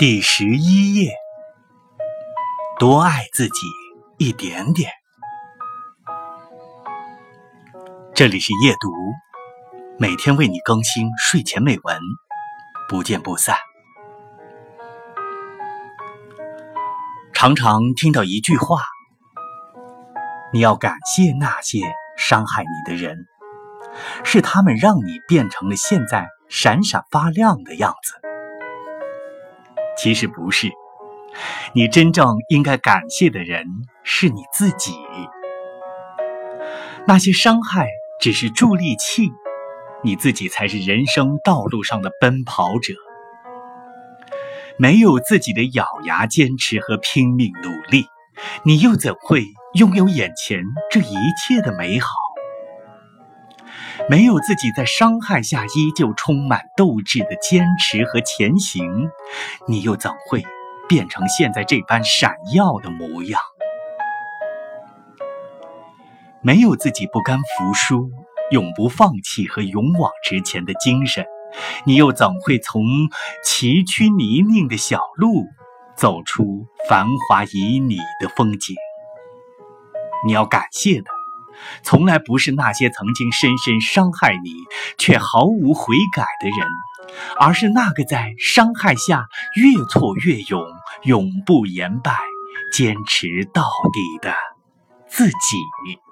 第十一页，多爱自己一点点。这里是夜读，每天为你更新睡前美文，不见不散。常常听到一句话：你要感谢那些伤害你的人，是他们让你变成了现在闪闪发亮的样子。其实不是，你真正应该感谢的人是你自己。那些伤害只是助力器，你自己才是人生道路上的奔跑者。没有自己的咬牙坚持和拼命努力，你又怎会拥有眼前这一切的美好？没有自己在伤害下依旧充满斗志的坚持和前行，你又怎会变成现在这般闪耀的模样？没有自己不甘服输、永不放弃和勇往直前的精神，你又怎会从崎岖泥泞的小路走出繁华旖旎的风景？你要感谢的。从来不是那些曾经深深伤害你却毫无悔改的人，而是那个在伤害下越挫越勇、永不言败、坚持到底的自己。